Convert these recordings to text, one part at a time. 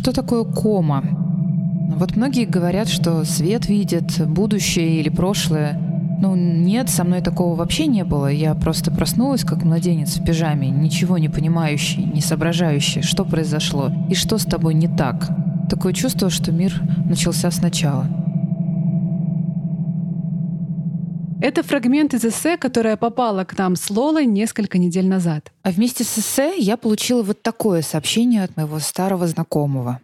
Что такое кома? Вот многие говорят, что свет видит, будущее или прошлое. Ну, нет, со мной такого вообще не было. Я просто проснулась, как младенец в пижаме, ничего не понимающий, не соображающий, что произошло и что с тобой не так. Такое чувство, что мир начался сначала. Это фрагмент из эссе, которое попало к нам с Лолой несколько недель назад. А вместе с эссе я получила вот такое сообщение от моего старого знакомого.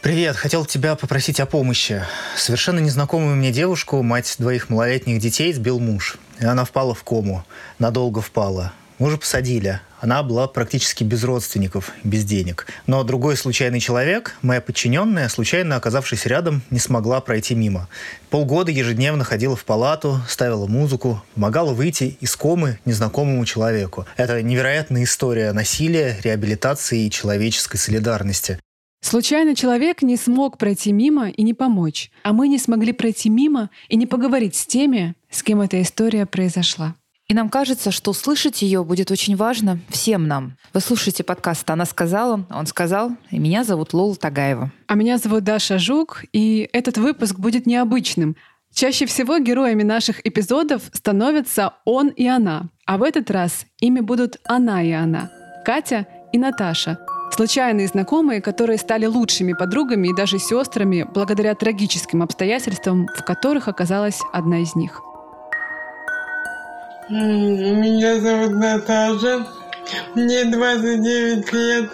Привет, хотел тебя попросить о помощи. Совершенно незнакомую мне девушку, мать двоих малолетних детей, сбил муж. И она впала в кому. Надолго впала. Мужа посадили. Она была практически без родственников, без денег. Но другой случайный человек, моя подчиненная, случайно оказавшись рядом, не смогла пройти мимо. Полгода ежедневно ходила в палату, ставила музыку, помогала выйти из комы незнакомому человеку. Это невероятная история насилия, реабилитации и человеческой солидарности. Случайно человек не смог пройти мимо и не помочь, а мы не смогли пройти мимо и не поговорить с теми, с кем эта история произошла. И нам кажется, что услышать ее будет очень важно всем нам. Вы слушаете подкаст «Она сказала», «Он сказал», и меня зовут Лола Тагаева. А меня зовут Даша Жук, и этот выпуск будет необычным. Чаще всего героями наших эпизодов становятся он и она, а в этот раз ими будут она и она, Катя и Наташа, случайные знакомые, которые стали лучшими подругами и даже сестрами благодаря трагическим обстоятельствам, в которых оказалась одна из них. Меня зовут Наташа. Мне 29 лет.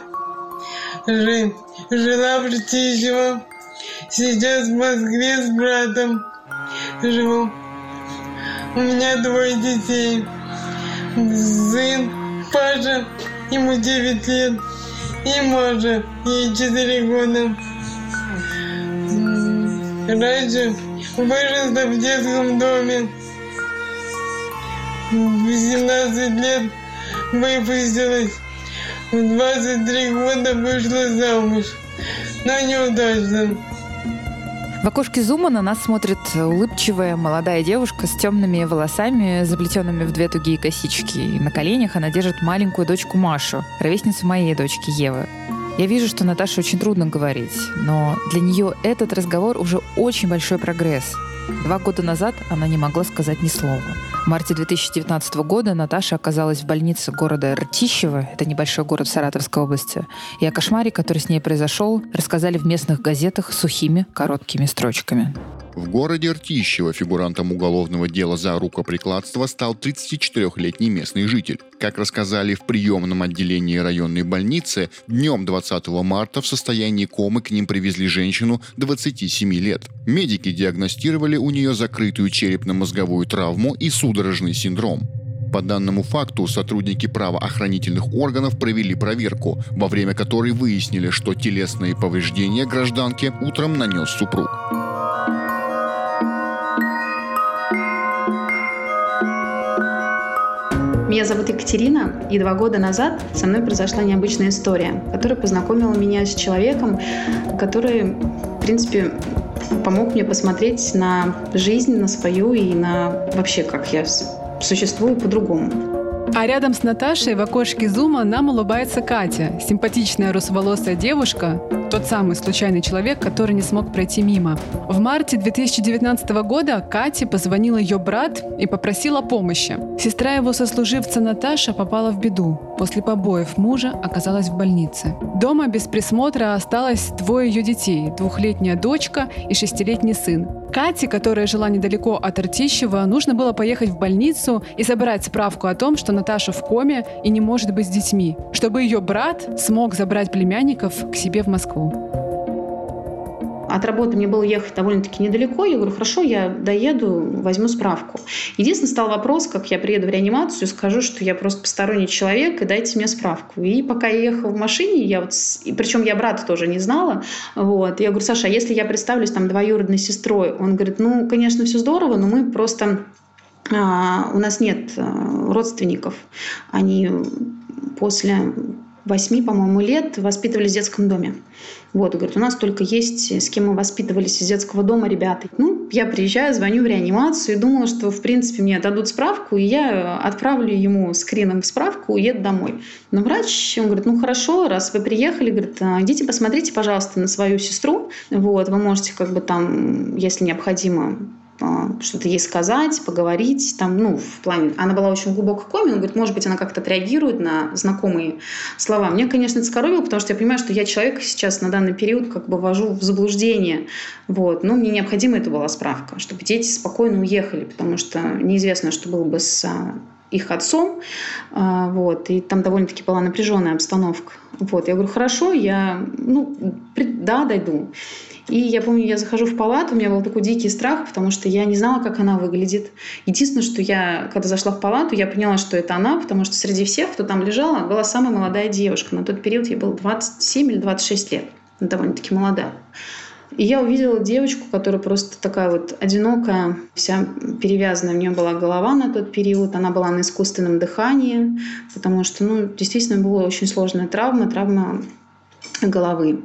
Жи, жила в Ртищево. Сейчас в Москве с братом живу. У меня двое детей. Сын Паша, ему 9 лет. И Маша, ей 4 года. Раньше выросла в детском доме. В 18 лет выпустилась. В 23 года вышла замуж. Но неудачно. В окошке зума на нас смотрит улыбчивая молодая девушка с темными волосами, заплетенными в две тугие косички. И на коленях она держит маленькую дочку Машу, ровесницу моей дочки Евы. Я вижу, что Наташе очень трудно говорить, но для нее этот разговор уже очень большой прогресс. Два года назад она не могла сказать ни слова. В марте 2019 года Наташа оказалась в больнице города Ртищево, это небольшой город в Саратовской области, и о кошмаре, который с ней произошел, рассказали в местных газетах сухими, короткими строчками. В городе Ртищево фигурантом уголовного дела за рукоприкладство стал 34-летний местный житель. Как рассказали в приемном отделении районной больницы, днем 20 марта в состоянии комы к ним привезли женщину 27 лет. Медики диагностировали у нее закрытую черепно-мозговую травму и судорожный синдром. По данному факту сотрудники правоохранительных органов провели проверку, во время которой выяснили, что телесные повреждения гражданке утром нанес супруг. Меня зовут Екатерина, и два года назад со мной произошла необычная история, которая познакомила меня с человеком, который, в принципе, помог мне посмотреть на жизнь, на свою и на вообще, как я существую по-другому. А рядом с Наташей в окошке зума нам улыбается Катя, симпатичная русоволосая девушка, тот самый случайный человек, который не смог пройти мимо. В марте 2019 года Кате позвонил ее брат и попросил о помощи. Сестра его сослуживца Наташа попала в беду. После побоев мужа оказалась в больнице. Дома без присмотра осталось двое ее детей – двухлетняя дочка и шестилетний сын. Кате, которая жила недалеко от Ртищева, нужно было поехать в больницу и забрать справку о том, что Наташа в коме и не может быть с детьми, чтобы ее брат смог забрать племянников к себе в Москву. От работы мне было ехать довольно-таки недалеко. Я говорю, хорошо, я доеду, возьму справку. Единственный стал вопрос, как я приеду в реанимацию, скажу, что я просто посторонний человек, и дайте мне справку. И пока я ехала в машине, я вот, и причем я брата тоже не знала, вот, я говорю, Саша, а если я представлюсь там двоюродной сестрой? Он говорит, ну, конечно, все здорово, но мы просто а, у нас нет а, родственников. Они после 8, по-моему, лет воспитывались в детском доме. Вот, говорит, у нас только есть, с кем мы воспитывались из детского дома ребята. Ну, я приезжаю, звоню в реанимацию и думала, что, в принципе, мне дадут справку, и я отправлю ему скрином справку, уеду домой. Но врач, он говорит, ну хорошо, раз вы приехали, говорит, «А, идите посмотрите, пожалуйста, на свою сестру. Вот, вы можете как бы там, если необходимо, что-то ей сказать, поговорить. Там, ну, в плане, она была очень глубоко коме, он говорит, может быть, она как-то отреагирует на знакомые слова. Мне, конечно, это скоробило, потому что я понимаю, что я человека сейчас на данный период как бы ввожу в заблуждение. Вот. Но мне необходима это была справка, чтобы дети спокойно уехали, потому что неизвестно, что было бы с а, их отцом, а, вот, и там довольно-таки была напряженная обстановка. Вот, я говорю, хорошо, я, ну, да, дойду. И я помню, я захожу в палату, у меня был такой дикий страх, потому что я не знала, как она выглядит. Единственное, что я, когда зашла в палату, я поняла, что это она, потому что среди всех, кто там лежала, была самая молодая девушка. На тот период ей было 27 или 26 лет. Довольно-таки молодая. И я увидела девочку, которая просто такая вот одинокая, вся перевязанная. У нее была голова на тот период, она была на искусственном дыхании, потому что, ну, действительно, была очень сложная травма, травма головы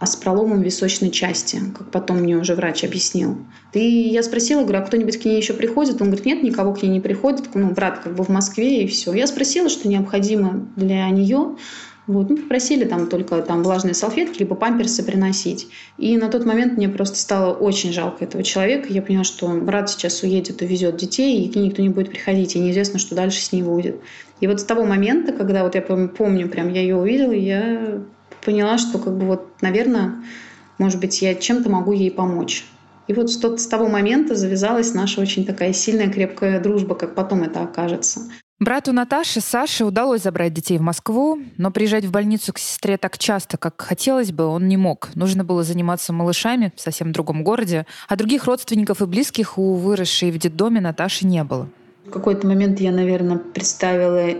а с проломом височной части, как потом мне уже врач объяснил. И я спросила, говорю, а кто-нибудь к ней еще приходит? Он говорит, нет, никого к ней не приходит. Ну, брат как бы в Москве и все. Я спросила, что необходимо для нее. Вот, ну, попросили там только там влажные салфетки, либо памперсы приносить. И на тот момент мне просто стало очень жалко этого человека. Я поняла, что брат сейчас уедет, увезет детей, и к ней никто не будет приходить, и неизвестно, что дальше с ней будет. И вот с того момента, когда вот я помню, прям я ее увидела, я поняла, что как бы вот, наверное, может быть, я чем-то могу ей помочь. И вот с, тот, с того момента завязалась наша очень такая сильная, крепкая дружба, как потом это окажется. Брату Наташи, Саше, удалось забрать детей в Москву, но приезжать в больницу к сестре так часто, как хотелось бы, он не мог. Нужно было заниматься малышами в совсем другом городе, а других родственников и близких у выросшей в детдоме Наташи не было. В какой-то момент я, наверное, представила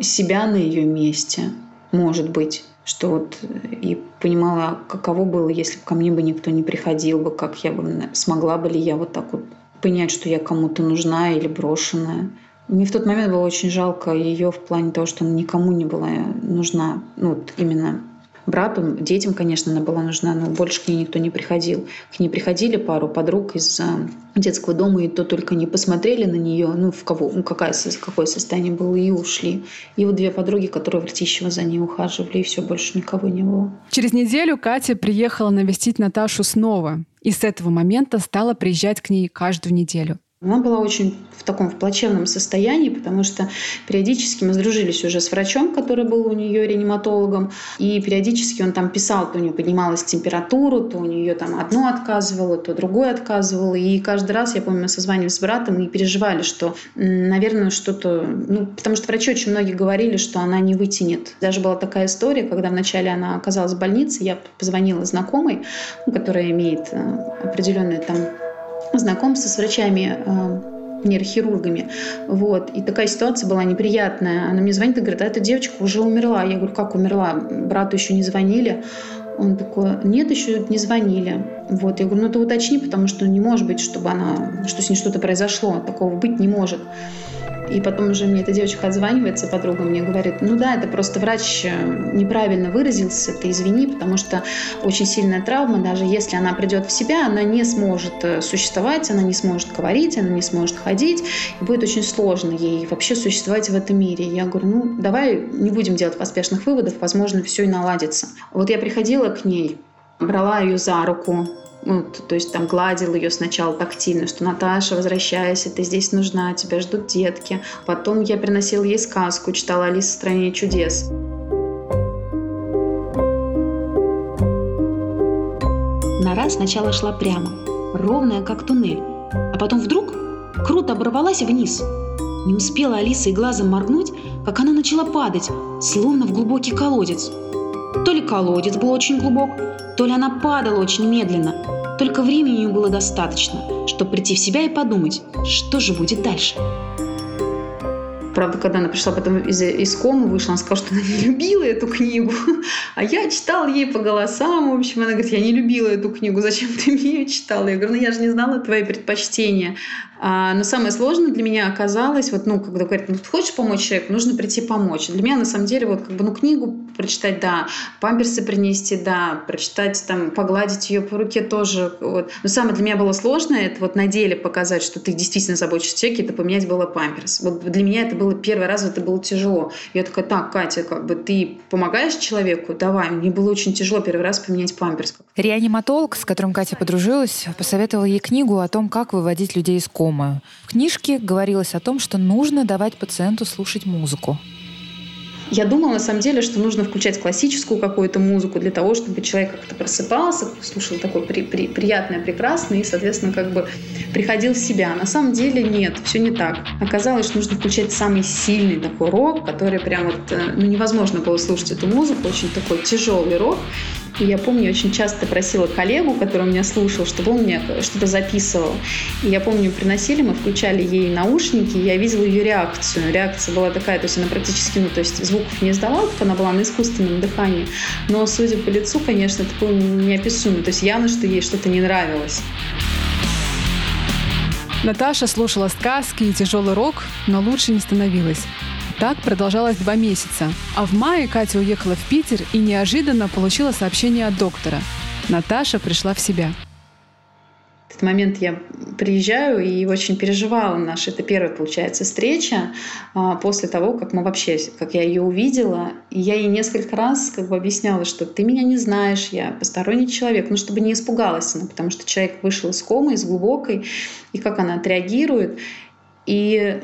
себя на ее месте, может быть что вот э, и понимала, каково было, если бы ко мне бы никто не приходил бы, как я бы смогла бы ли я вот так вот понять, что я кому-то нужна или брошенная. Мне в тот момент было очень жалко ее в плане того, что она никому не была нужна, ну, вот именно брату, детям, конечно, она была нужна, но больше к ней никто не приходил. К ней приходили пару подруг из а, детского дома, и то только не посмотрели на нее, ну, в кого, ну, какая, какое состояние было, и ушли. И вот две подруги, которые в Ртищево за ней ухаживали, и все, больше никого не было. Через неделю Катя приехала навестить Наташу снова. И с этого момента стала приезжать к ней каждую неделю. Она была очень в таком в плачевном состоянии, потому что периодически мы сдружились уже с врачом, который был у нее реаниматологом, и периодически он там писал, то у нее поднималась температура, то у нее там одно отказывало, то другое отказывало. И каждый раз, я помню, мы созванивались с братом и переживали, что, наверное, что-то... Ну, потому что врачи очень многие говорили, что она не вытянет. Даже была такая история, когда вначале она оказалась в больнице, я позвонила знакомой, которая имеет э, определенные там знакомство с врачами э, нейрохирургами. Вот. И такая ситуация была неприятная. Она мне звонит и говорит, а эта девочка уже умерла. Я говорю, как умерла? Брату еще не звонили. Он такой, нет, еще не звонили. Вот. Я говорю, ну ты уточни, потому что не может быть, чтобы она, что с ней что-то произошло. Такого быть не может. И потом уже мне эта девочка отзванивается, подруга мне говорит, ну да, это просто врач э, неправильно выразился, ты извини, потому что очень сильная травма, даже если она придет в себя, она не сможет э, существовать, она не сможет говорить, она не сможет ходить, и будет очень сложно ей вообще существовать в этом мире. Я говорю, ну давай не будем делать поспешных выводов, возможно, все и наладится. Вот я приходила к ней, брала ее за руку, ну, то есть там гладил ее сначала тактильно, что Наташа, возвращайся, ты здесь нужна, тебя ждут детки. Потом я приносил ей сказку, читала Алиса в стране чудес. Нора сначала шла прямо, ровная, как туннель, а потом вдруг круто оборвалась вниз. Не успела Алиса и глазом моргнуть, как она начала падать, словно в глубокий колодец. То ли колодец был очень глубок, то ли она падала очень медленно. Только времени у нее было достаточно, чтобы прийти в себя и подумать, что же будет дальше. Правда, когда она пришла потом из, из комы, вышла, она сказала, что она не любила эту книгу. А я читала ей по голосам. В общем, она говорит, я не любила эту книгу, зачем ты мне ее читала? Я говорю, ну я же не знала твои предпочтения. А, но самое сложное для меня оказалось, вот, ну, когда говорят, ну, ты хочешь помочь человеку, нужно прийти помочь. Для меня, на самом деле, вот, как бы, ну, книгу прочитать, да, памперсы принести, да, прочитать, там, погладить ее по руке тоже, вот. Но самое для меня было сложное, это вот на деле показать, что ты действительно заботишься о человеке, это поменять было памперс. Вот для меня это было первый раз, это было тяжело. Я такая, так, Катя, как бы ты помогаешь человеку, давай. Мне было очень тяжело первый раз поменять памперс. Реаниматолог, с которым Катя подружилась, посоветовал ей книгу о том, как выводить людей из комы знакомую. В книжке говорилось о том, что нужно давать пациенту слушать музыку. Я думала, на самом деле, что нужно включать классическую какую-то музыку для того, чтобы человек как-то просыпался, слушал такое при, при, приятное, прекрасное и, соответственно, как бы приходил в себя. На самом деле нет, все не так. Оказалось, что нужно включать самый сильный такой рок, который прям вот, э, ну, невозможно было слушать эту музыку, очень такой тяжелый рок. Я помню, очень часто просила коллегу, который меня слушал, чтобы он мне что-то записывал. И я помню, приносили, мы включали ей наушники, и я видела ее реакцию. Реакция была такая, то есть она практически, ну, то есть звуков не издавала, она была на искусственном дыхании. Но, судя по лицу, конечно, это было неописуемо. То есть явно, что ей что-то не нравилось. Наташа слушала сказки и тяжелый рок, но лучше не становилась. Так продолжалось два месяца. А в мае Катя уехала в Питер и неожиданно получила сообщение от доктора. Наташа пришла в себя. В этот момент я приезжаю и очень переживала наша, это первая, получается, встреча а, после того, как мы вообще, как я ее увидела. И я ей несколько раз как бы объясняла, что ты меня не знаешь, я посторонний человек, ну, чтобы не испугалась она, потому что человек вышел из комы, из глубокой, и как она отреагирует. И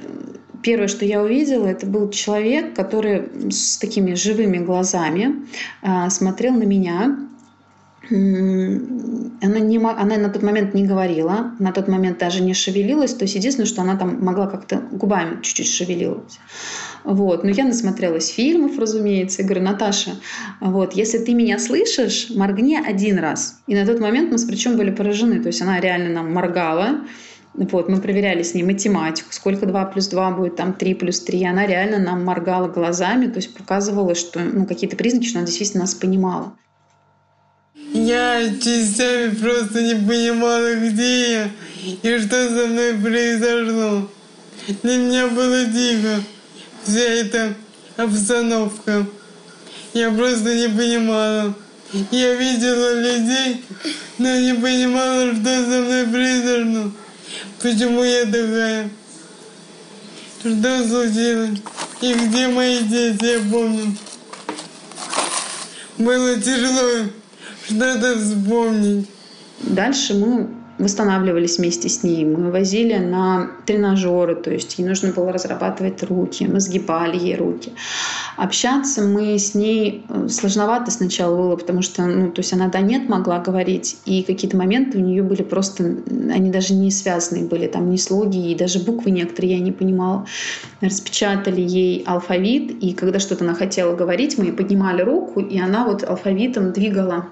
Первое, что я увидела, это был человек, который с такими живыми глазами а, смотрел на меня. Она, не, она на тот момент не говорила, на тот момент даже не шевелилась. То есть единственное, что она там могла как-то губами чуть-чуть шевелилась. Вот. Но я насмотрелась фильмов, разумеется, и говорю, Наташа, вот, если ты меня слышишь, моргни один раз. И на тот момент мы с причем были поражены. То есть она реально нам моргала, вот, мы проверяли с ней математику, сколько 2 плюс 2 будет, там 3 плюс 3. Она реально нам моргала глазами, то есть показывала, что ну, какие-то признаки, что она действительно нас понимала. Я частями просто не понимала, где я и что со мной произошло. Для меня было дико вся эта обстановка. Я просто не понимала. Я видела людей, но не понимала, что со мной произошло. Почему я такая? Что случилось? И где мои дети, я помню. Было тяжело что-то вспомнить. Дальше мы восстанавливались вместе с ней. Мы возили на тренажеры, то есть ей нужно было разрабатывать руки, мы сгибали ей руки. Общаться мы с ней э, сложновато сначала было, потому что, ну, то есть она да нет могла говорить, и какие-то моменты у нее были просто, они даже не связанные были, там ни слоги, и даже буквы некоторые я не понимала. Распечатали ей алфавит, и когда что-то она хотела говорить, мы ей поднимали руку, и она вот алфавитом двигала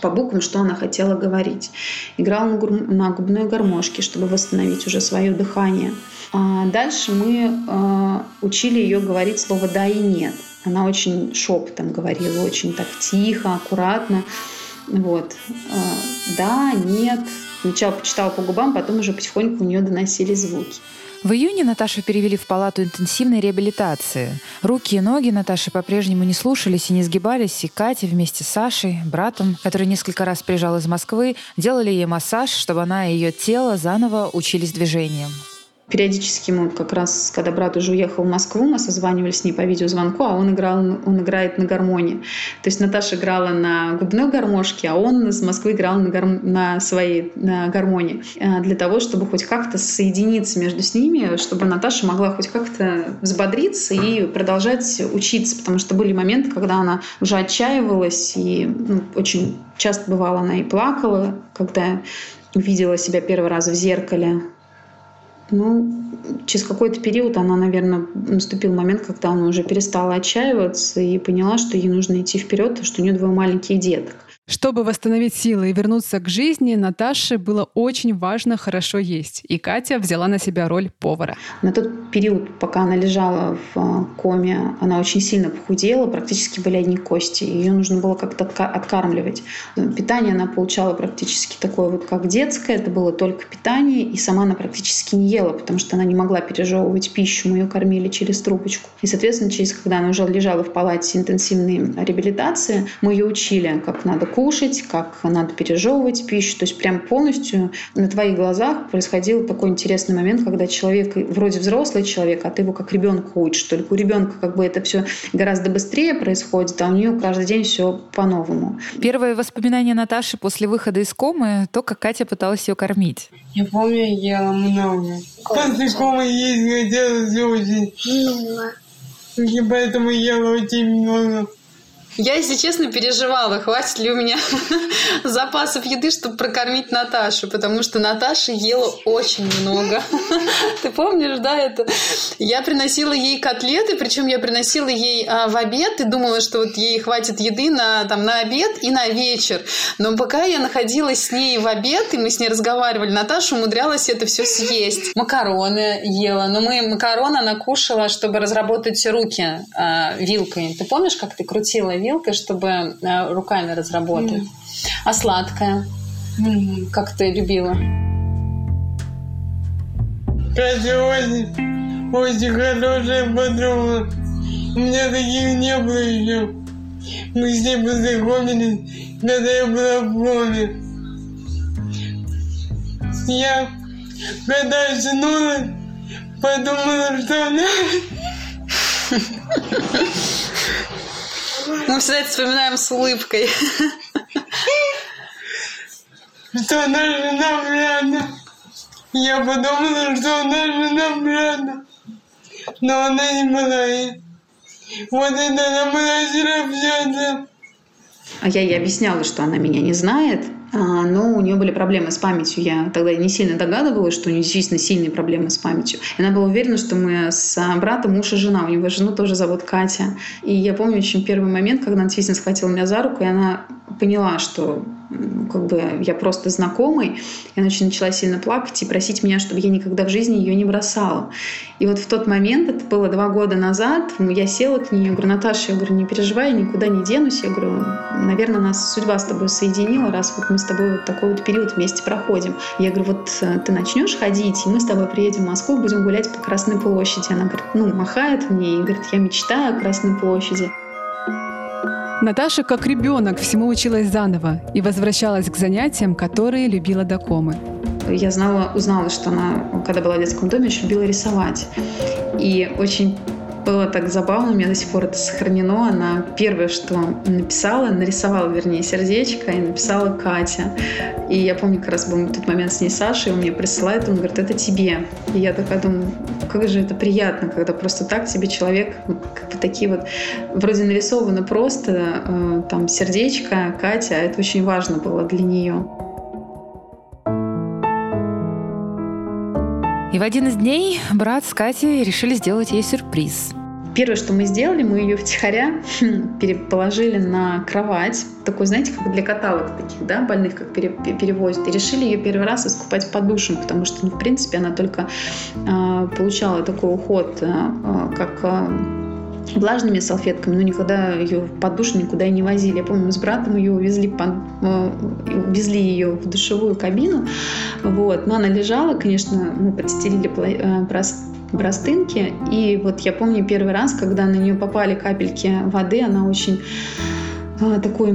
по буквам, что она хотела говорить. Играла на, гур... на губной гармошке, чтобы восстановить уже свое дыхание. А дальше мы э, учили ее говорить слово «да» и «нет». Она очень шепотом говорила, очень так тихо, аккуратно. Вот. Э, «Да», «нет». Сначала почитала по губам, потом уже потихоньку у нее доносили звуки. В июне Наташу перевели в палату интенсивной реабилитации. Руки и ноги Наташи по-прежнему не слушались и не сгибались, и Катя вместе с Сашей, братом, который несколько раз приезжал из Москвы, делали ей массаж, чтобы она и ее тело заново учились движениям. Периодически мы как раз, когда брат уже уехал в Москву, мы созванивались с ней по видеозвонку, а он, играл, он играет на гармонии. То есть Наташа играла на губной гармошке, а он из Москвы играл на, гар... на своей на гармонии. А, для того, чтобы хоть как-то соединиться между с ними, чтобы Наташа могла хоть как-то взбодриться и продолжать учиться. Потому что были моменты, когда она уже отчаивалась, и ну, очень часто бывало она и плакала, когда увидела себя первый раз в зеркале Ну, через какой-то период она, наверное, наступил момент, когда она уже перестала отчаиваться и поняла, что ей нужно идти вперед, что у нее двое маленьких деток. Чтобы восстановить силы и вернуться к жизни, Наташе было очень важно хорошо есть. И Катя взяла на себя роль повара. На тот период, пока она лежала в а, коме, она очень сильно похудела, практически были одни кости. Ее нужно было как-то откармливать. Питание она получала практически такое вот, как детское. Это было только питание. И сама она практически не ела, потому что она не могла пережевывать пищу. Мы ее кормили через трубочку. И, соответственно, через когда она уже лежала в палате интенсивной реабилитации, мы ее учили, как надо кушать, как надо пережевывать пищу. То есть прям полностью на твоих глазах происходил такой интересный момент, когда человек вроде взрослый человек, а ты его как ребенка учишь. Только у ребенка как бы это все гораздо быстрее происходит, а у нее каждый день все по-новому. Первое воспоминание Наташи после выхода из комы — то, как Катя пыталась ее кормить. Я помню, я ела много. После комы есть хотелось очень. Много. И поэтому ела очень много. Я, если честно, переживала, хватит ли у меня запасов еды, чтобы прокормить Наташу, потому что Наташа ела очень много. Ты помнишь, да, это? Я приносила ей котлеты, причем я приносила ей а, в обед и думала, что вот ей хватит еды на, там, на обед и на вечер. Но пока я находилась с ней в обед, и мы с ней разговаривали, Наташа умудрялась это все съесть. Макароны ела, но мы макароны она кушала, чтобы разработать руки а, вилкой. Ты помнишь, как ты крутила вилкой, чтобы э, руками разработать. Mm. А сладкое? Mm. Как ты любила? Катя очень, очень хорошая подруга. У меня таких не было еще. Мы с ней познакомились, когда я была в коме. Я, когда очнулась, подумала, что она мы всегда это вспоминаем с улыбкой. Что она жена брата. Я подумала, что она жена брата. Но она не была. Вот это она начала общаться. А я ей объясняла, что она меня не знает, но у нее были проблемы с памятью. Я тогда не сильно догадывалась, что у нее действительно сильные проблемы с памятью. И она была уверена, что мы с братом муж и жена. У него жену тоже зовут Катя. И я помню очень первый момент, когда она действительно схватила меня за руку, и она поняла, что как бы я просто знакомый, и она очень начала сильно плакать и просить меня, чтобы я никогда в жизни ее не бросала. И вот в тот момент, это было два года назад, я села к ней, я говорю, Наташа, я говорю, не переживай, я никуда не денусь. Я говорю, наверное, нас судьба с тобой соединила, раз вот мы с тобой вот такой вот период вместе проходим. Я говорю, вот э, ты начнешь ходить, и мы с тобой приедем в Москву, будем гулять по Красной площади. Она говорит, ну, махает мне и говорит, я мечтаю о Красной площади. Наташа, как ребенок, всему училась заново и возвращалась к занятиям, которые любила до комы. Я знала, узнала, что она, когда была в детском доме, еще любила рисовать. И очень было так забавно, у меня до сих пор это сохранено. Она первое, что написала, нарисовала, вернее, сердечко и написала Катя. И я помню, как раз был тот момент с ней Саша, и он мне присылает, он говорит, это тебе. И я такая думаю, как же это приятно, когда просто так тебе человек, как бы такие вот, вроде нарисовано просто, э, там, сердечко, Катя, это очень важно было для нее. И в один из дней брат с Катей решили сделать ей сюрприз. Первое, что мы сделали, мы ее втихаря переположили на кровать, такой, знаете, как для каталог таких, да, больных, как перевозят, и решили ее первый раз искупать под душем, потому что, ну, в принципе, она только э, получала такой уход, э, как э, влажными салфетками, но никогда ее под душ никуда и не возили. Я помню, мы с братом ее увезли, под, э, увезли ее в душевую кабину, вот, но она лежала, конечно, мы подстелили э, простынки, и вот я помню первый раз, когда на нее попали капельки воды, она очень э, такой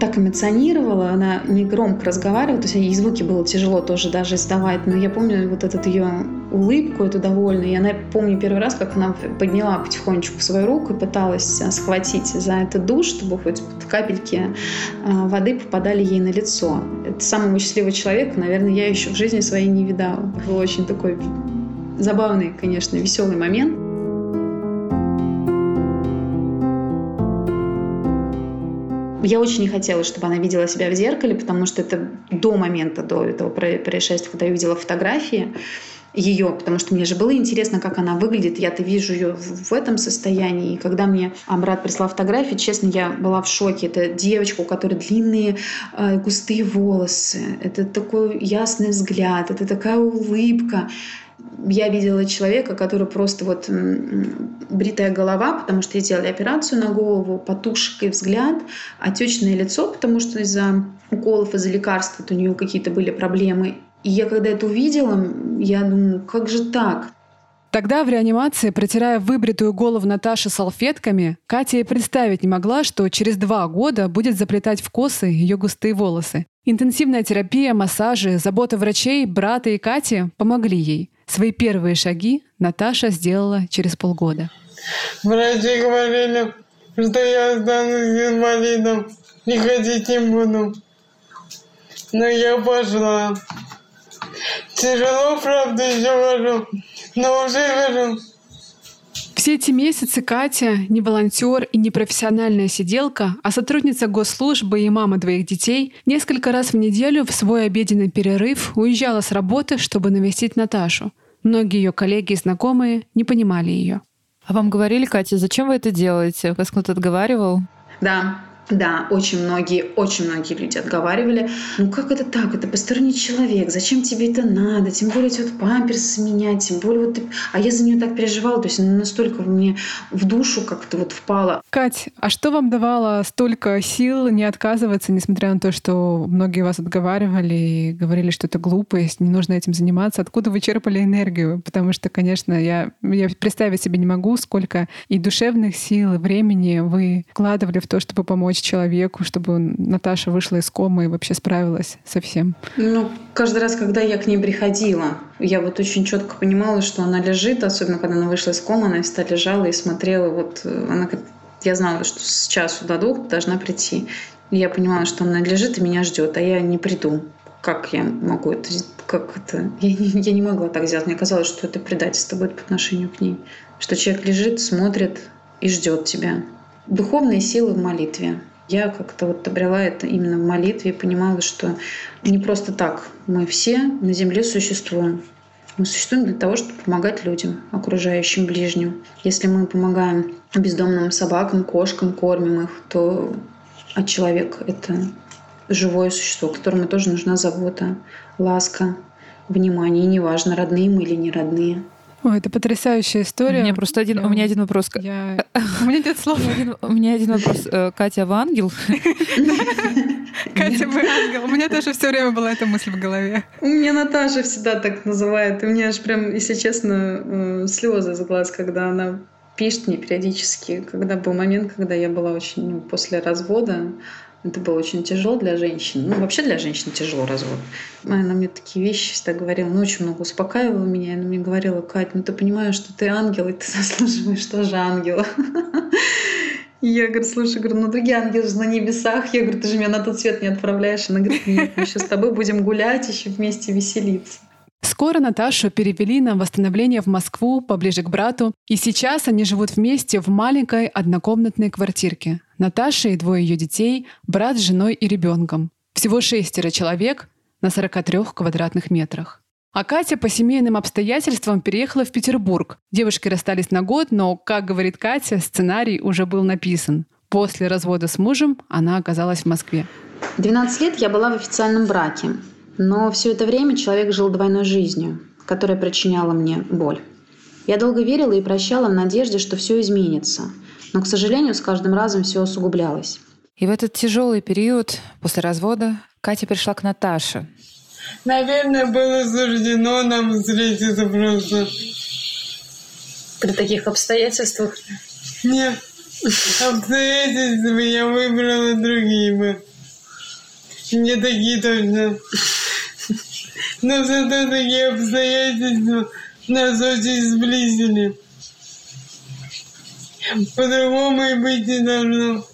так эмоционировала, она не громко разговаривала, то есть ей звуки было тяжело тоже даже издавать, но я помню вот этот ее улыбку, эту довольную, и она, помню первый раз, как она подняла потихонечку свою руку и пыталась а, схватить за этот душ, чтобы хоть капельки а, воды попадали ей на лицо. Это самый счастливый человек, наверное, я еще в жизни своей не видала. Был очень такой забавный, конечно, веселый момент. Я очень не хотела, чтобы она видела себя в зеркале, потому что это до момента, до этого происшествия, когда я видела фотографии. ее, потому что мне же было интересно, как она выглядит. Я-то вижу ее в этом состоянии. И когда мне брат прислал фотографии, честно, я была в шоке. Это девочка, у которой длинные э, густые волосы. Это такой ясный взгляд. Это такая улыбка я видела человека, который просто вот бритая голова, потому что сделали операцию на голову, потушкой взгляд, отечное лицо, потому что из-за уколов, из-за лекарств вот у нее какие-то были проблемы. И я когда это увидела, я думаю, как же так? Тогда в реанимации, протирая выбритую голову Наташи салфетками, Катя и представить не могла, что через два года будет заплетать в косы ее густые волосы. Интенсивная терапия, массажи, забота врачей, брата и Кати помогли ей. Свои первые шаги Наташа сделала через полгода. Врачи говорили, что я останусь инвалидом и ходить не буду. Но я пошла. Тяжело, правда, еще хожу, но уже хожу. Все эти месяцы Катя не волонтер и не профессиональная сиделка, а сотрудница госслужбы и мама двоих детей несколько раз в неделю в свой обеденный перерыв уезжала с работы, чтобы навестить Наташу. Многие ее коллеги и знакомые не понимали ее. А вам говорили, Катя, зачем вы это делаете? Вас кто-то отговаривал? Да, да, очень многие, очень многие люди отговаривали. Ну как это так? Это посторонний человек. Зачем тебе это надо? Тем более эти вот памперсы менять, тем более вот... А я за нее так переживала, то есть она настолько мне в душу как-то вот впала. Кать, а что вам давало столько сил не отказываться, несмотря на то, что многие вас отговаривали и говорили, что это глупость, не нужно этим заниматься? Откуда вы черпали энергию? Потому что, конечно, я, я представить себе не могу, сколько и душевных сил, и времени вы вкладывали в то, чтобы помочь помочь человеку, чтобы Наташа вышла из комы и вообще справилась со всем? Ну, каждый раз, когда я к ней приходила, я вот очень четко понимала, что она лежит, особенно когда она вышла из комы, она всегда лежала и смотрела, вот э, она я знала, что с часу до двух должна прийти. И я понимала, что она лежит и меня ждет, а я не приду. Как я могу это как это? Я не, я не могла так сделать. Мне казалось, что это предательство будет по отношению к ней. Что человек лежит, смотрит и ждет тебя. Духовные силы в молитве. Я как-то вот обрела это именно в молитве и понимала, что не просто так мы все на земле существуем. Мы существуем для того, чтобы помогать людям, окружающим, ближним. Если мы помогаем бездомным собакам, кошкам, кормим их, то а человек — это живое существо, которому тоже нужна забота, ласка, внимание. И неважно, родные мы или не родные. Ой, это потрясающая история. У меня просто один, у меня один вопрос. Я... У меня нет слов. У меня один вопрос. Э, Катя, вы ангел? Катя, вы ангел. У меня тоже все время была эта мысль в голове. У меня Наташа всегда так называет. И у меня аж прям, если честно, э, слезы из глаз, когда она пишет мне периодически, когда был момент, когда я была очень ну, после развода, это было очень тяжело для женщин. Ну, вообще для женщин тяжело развод. Она мне такие вещи всегда говорила, ну, очень много успокаивала меня. Она мне говорила, Кать, ну ты понимаешь, что ты ангел, и ты заслуживаешь тоже ангела. Я говорю, слушай, говорю, ну другие ангелы же на небесах. Я говорю, ты же меня на тот свет не отправляешь. Она говорит, нет, мы еще с тобой будем гулять, еще вместе веселиться. Скоро Наташу перевели на восстановление в Москву, поближе к брату, и сейчас они живут вместе в маленькой однокомнатной квартирке. Наташа и двое ее детей, брат с женой и ребенком. Всего шестеро человек на 43 квадратных метрах. А Катя по семейным обстоятельствам переехала в Петербург. Девушки расстались на год, но, как говорит Катя, сценарий уже был написан. После развода с мужем она оказалась в Москве. 12 лет я была в официальном браке. Но все это время человек жил двойной жизнью, которая причиняла мне боль. Я долго верила и прощала в надежде, что все изменится. Но, к сожалению, с каждым разом все усугублялось. И в этот тяжелый период после развода Катя пришла к Наташе. Наверное, было суждено нам встретиться просто. При таких обстоятельствах? Нет, обстоятельства я выбрала другие бы. Не такие точно. Но зато такие обстоятельства нас очень сблизили. По-другому и быть не должно.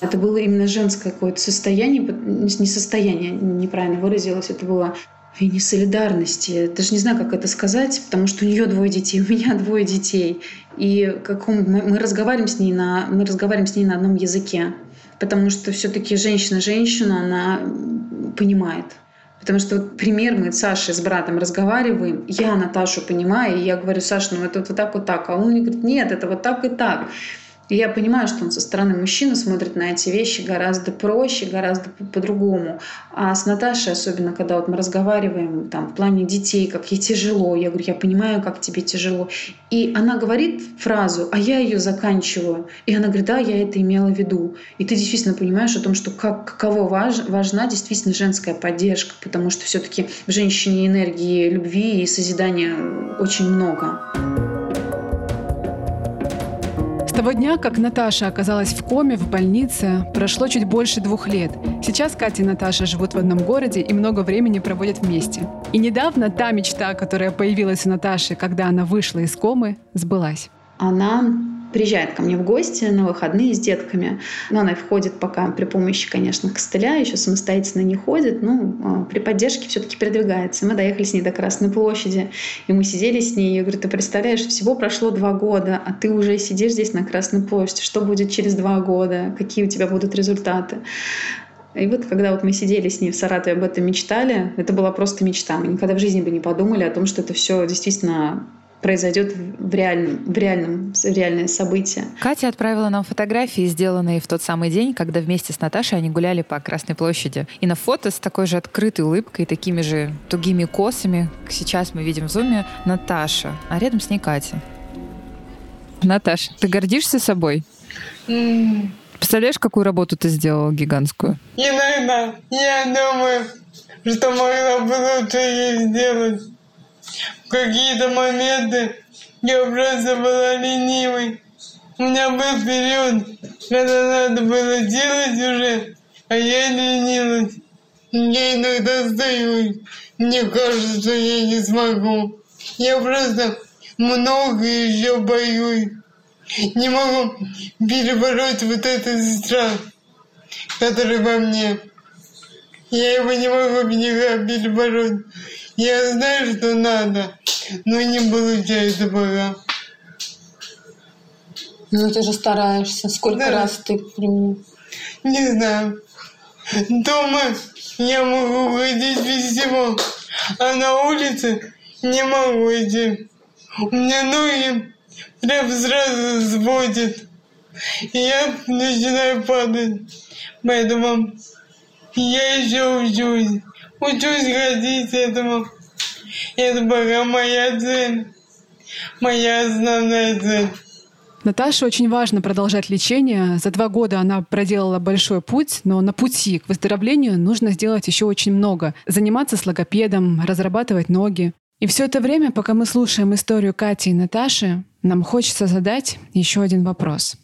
Это было именно женское какое-то состояние, не состояние, неправильно выразилось, это было и не солидарности. Даже не знаю, как это сказать, потому что у нее двое детей, у меня двое детей. И каком, мы, мы разговариваем с ней на мы разговариваем с ней на одном языке, потому что все-таки женщина женщина, она понимает Потому что вот пример мы с Сашей с братом разговариваем, я Наташу понимаю, и я говорю, Саша, ну это вот так вот так, а он мне говорит, нет, это вот так и так. И я понимаю, что он со стороны мужчины смотрит на эти вещи гораздо проще, гораздо по-другому. А с Наташей, особенно когда вот мы разговариваем там, в плане детей, как ей тяжело, я говорю, я понимаю, как тебе тяжело. И она говорит фразу, а я ее заканчиваю. И она говорит, да, я это имела в виду. И ты действительно понимаешь о том, что как, каково важ, важна действительно женская поддержка, потому что все-таки в женщине энергии любви и созидания очень много того дня, как Наташа оказалась в коме в больнице, прошло чуть больше двух лет. Сейчас Катя и Наташа живут в одном городе и много времени проводят вместе. И недавно та мечта, которая появилась у Наташи, когда она вышла из комы, сбылась. Она приезжает ко мне в гости на выходные с детками. Но она входит пока при помощи, конечно, костыля, еще самостоятельно не ходит, но а, при поддержке все-таки передвигается. Мы доехали с ней до Красной площади, и мы сидели с ней. Я говорю, ты представляешь, всего прошло два года, а ты уже сидишь здесь на Красной площади. Что будет через два года? Какие у тебя будут результаты? И вот когда вот мы сидели с ней в Саратове об этом мечтали, это была просто мечта. Мы никогда в жизни бы не подумали о том, что это все действительно произойдет в реальном, в реальном, в реальное событие. Катя отправила нам фотографии, сделанные в тот самый день, когда вместе с Наташей они гуляли по Красной площади. И на фото с такой же открытой улыбкой, такими же тугими косами, как сейчас мы видим в зуме, Наташа, а рядом с ней Катя. Наташа, ты гордишься собой? Mm. Представляешь, какую работу ты сделала гигантскую? Иногда я думаю, что могла бы лучше ей сделать какие-то моменты я просто была ленивой. У меня был период, когда надо было делать уже, а я ленилась. Я иногда стою, мне кажется, что я не смогу. Я просто много еще боюсь. Не могу перебороть вот этот страх, который во мне. Я его не могу никак перебороть. Я знаю, что надо, но не получается пока. Ну, ты же стараешься. Сколько да. раз ты применил? Не знаю. Дома я могу ходить без всего, а на улице не могу идти. У меня ноги прям сразу сводят. И я начинаю падать. Поэтому я еще учусь. Учусь ходить этому. Это была моя цель. Моя основная цель. Наташе очень важно продолжать лечение. За два года она проделала большой путь, но на пути к выздоровлению нужно сделать еще очень много. Заниматься с логопедом, разрабатывать ноги. И все это время, пока мы слушаем историю Кати и Наташи, нам хочется задать еще один вопрос.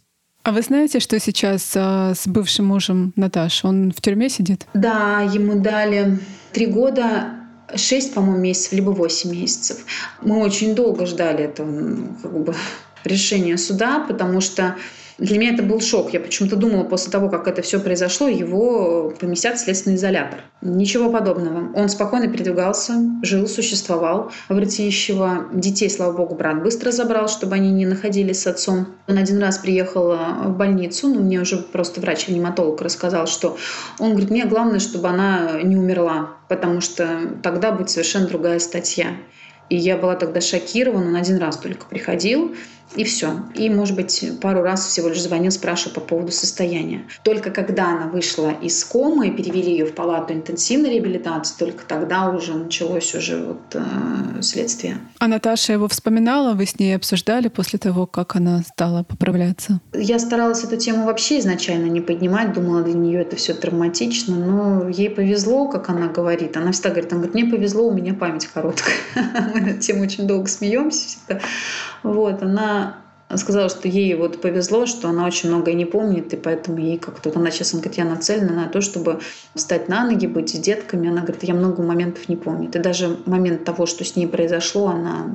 А вы знаете, что сейчас э, с бывшим мужем Наташи? Он в тюрьме сидит? Да, ему дали три года 6, по-моему, месяцев, либо 8 месяцев. Мы очень долго ждали этого как бы, решения суда, потому что для меня это был шок. Я почему-то думала, после того, как это все произошло, его поместят в следственный изолятор. Ничего подобного. Он спокойно передвигался, жил, существовал в. Детей, слава богу, брат быстро забрал, чтобы они не находились с отцом. Он один раз приехал в больницу, но мне уже просто врач-реаниматолог рассказал, что он говорит, мне главное, чтобы она не умерла, потому что тогда будет совершенно другая статья. И я была тогда шокирована, он один раз только приходил, и все. И, может быть, пару раз всего лишь звонил, спрашивал по поводу состояния. Только когда она вышла из комы и перевели ее в палату интенсивной реабилитации, только тогда уже началось уже вот э, следствие. А Наташа его вспоминала? Вы с ней обсуждали после того, как она стала поправляться? Я старалась эту тему вообще изначально не поднимать. Думала, для нее это все травматично. Но ей повезло, как она говорит. Она всегда говорит, она говорит, мне повезло, у меня память короткая. Мы на эту тему очень долго смеемся всегда. Вот, она сказала, что ей вот повезло, что она очень многое не помнит, и поэтому ей как-то... Вот она сейчас, она говорит, я нацелена на то, чтобы встать на ноги, быть с детками. Она говорит, я много моментов не помнит. И даже момент того, что с ней произошло, она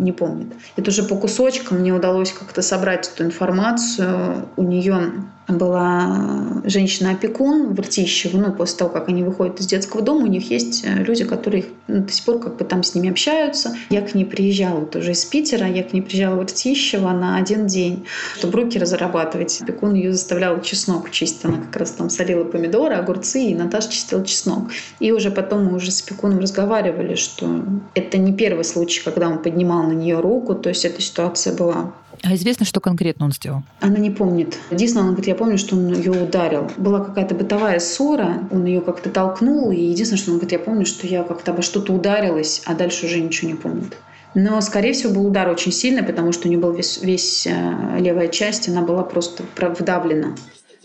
не помнит. Это уже по кусочкам мне удалось как-то собрать эту информацию. У нее была женщина-опекун в Ртищево. Ну, после того, как они выходят из детского дома, у них есть э, люди, которые ну, до сих пор как бы там с ними общаются. Я к ней приезжала тоже из Питера, я к ней приезжала в Ртищево на один день, чтобы руки разрабатывать. Опекун ее заставлял чеснок чистить. Она как раз там солила помидоры, огурцы, и Наташа чистила чеснок. И уже потом мы уже с опекуном разговаривали, что это не первый случай, когда он поднимал на нее руку, то есть эта ситуация была а известно, что конкретно он сделал? Она не помнит. Единственное, она говорит, я помню, что он ее ударил. Была какая-то бытовая ссора, он ее как-то толкнул, и единственное, что он говорит, я помню, что я как-то обо что-то ударилась, а дальше уже ничего не помнит. Но, скорее всего, был удар очень сильный, потому что у нее был весь, весь э, левая часть, она была просто вдавлена.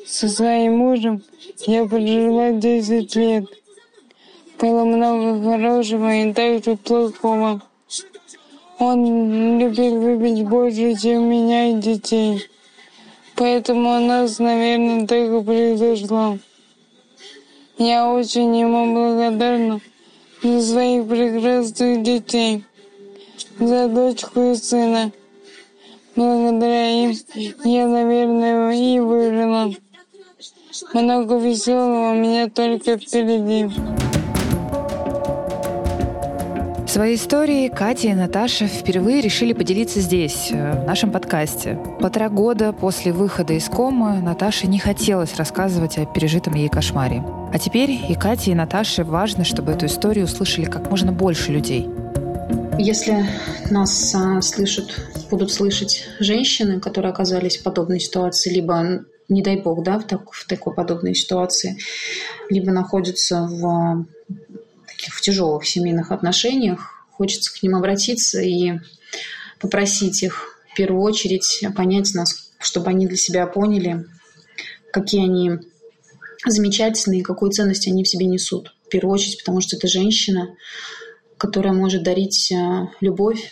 Со своим мужем я прожила 10 лет. Было много хорошего и также плохого. Он любит выпить больше, чем меня и детей. Поэтому у нас, наверное, так и произошло. Я очень ему благодарна за своих прекрасных детей, за дочку и сына. Благодаря им я, наверное, и выжила. Много веселого у меня только впереди. Своей историей Катя и Наташа впервые решили поделиться здесь, э, в нашем подкасте. Полтора года после выхода из комы Наташе не хотелось рассказывать о пережитом ей кошмаре. А теперь и Кате, и Наташе важно, чтобы эту историю услышали как можно больше людей. Если нас а, слышат, будут слышать женщины, которые оказались в подобной ситуации, либо не дай бог, да, в, так, в такой подобной ситуации, либо находятся в в тяжелых семейных отношениях, хочется к ним обратиться и попросить их в первую очередь понять нас, чтобы они для себя поняли, какие они замечательные, какую ценность они в себе несут. В первую очередь, потому что это женщина, которая может дарить э, любовь,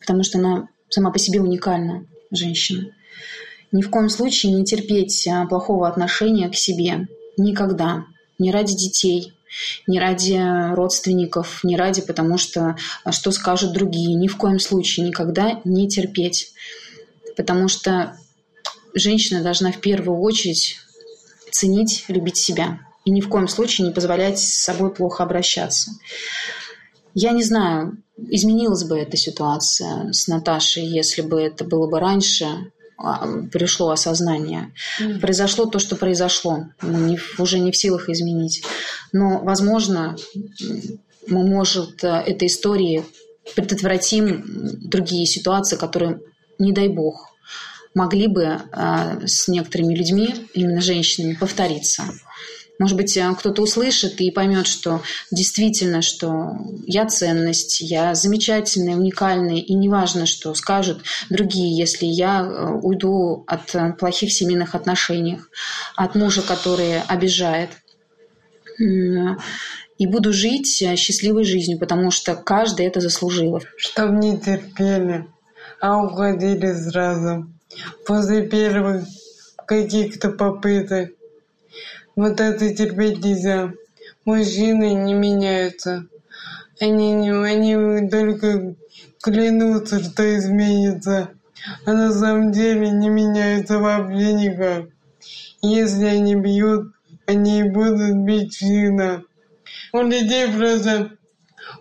потому что она сама по себе уникальна, женщина. Ни в коем случае не терпеть э, плохого отношения к себе. Никогда. Не ради детей, не ради родственников, не ради потому что а, что скажут другие. Ни в коем случае никогда не терпеть. Потому что женщина должна в первую очередь ценить, любить себя. И ни в коем случае не позволять с собой плохо обращаться. Я не знаю, изменилась бы эта ситуация с Наташей, если бы это было бы раньше, пришло осознание. Mm. Произошло то, что произошло. Мы не, уже не в силах изменить. Но, возможно, мы, может, этой историей предотвратим другие ситуации, которые, не дай бог, могли бы а, с некоторыми людьми, именно женщинами, повториться. Может быть, э, кто-то услышит и поймет, что действительно, что я ценность, я замечательная, уникальная, и неважно, что скажут другие, если я э, уйду от э, плохих семейных отношений, от мужа, который обижает и буду жить счастливой жизнью, потому что каждый это заслужил. Чтоб не терпели, а уходили сразу. После первых каких-то попыток вот это терпеть нельзя. Мужчины не меняются. Они, они только клянутся, что изменится. А на самом деле не меняются вообще никак. Если они бьют, они будут бить сильно. У людей просто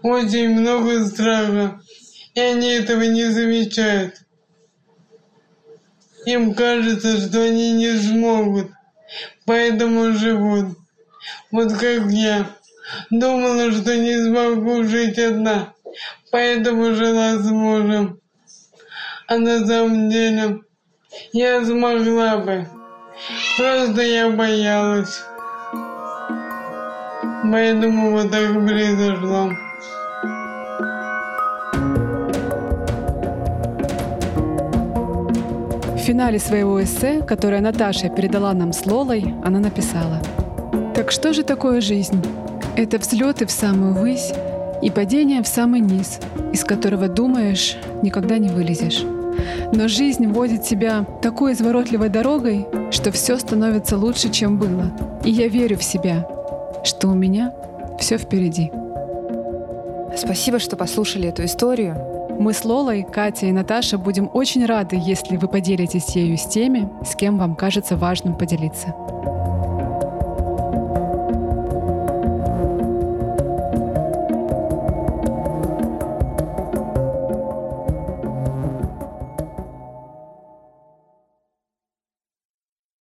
очень много страха, и они этого не замечают. Им кажется, что они не смогут поэтому живут. Вот как я. Думала, что не смогу жить одна, поэтому жила с мужем. А на самом деле я смогла бы. Просто я боялась. Поэтому вот так произошло. Финале своего эссе, которое Наташа передала нам с Лолой, она написала «Так что же такое жизнь? Это взлеты в самую высь и падение в самый низ, из которого думаешь, никогда не вылезешь. Но жизнь водит тебя такой изворотливой дорогой, что все становится лучше, чем было. И я верю в себя, что у меня все впереди. Спасибо, что послушали эту историю. Мы с Лолой, Катя и Наташа будем очень рады, если вы поделитесь ею с теми, с кем вам кажется важным поделиться.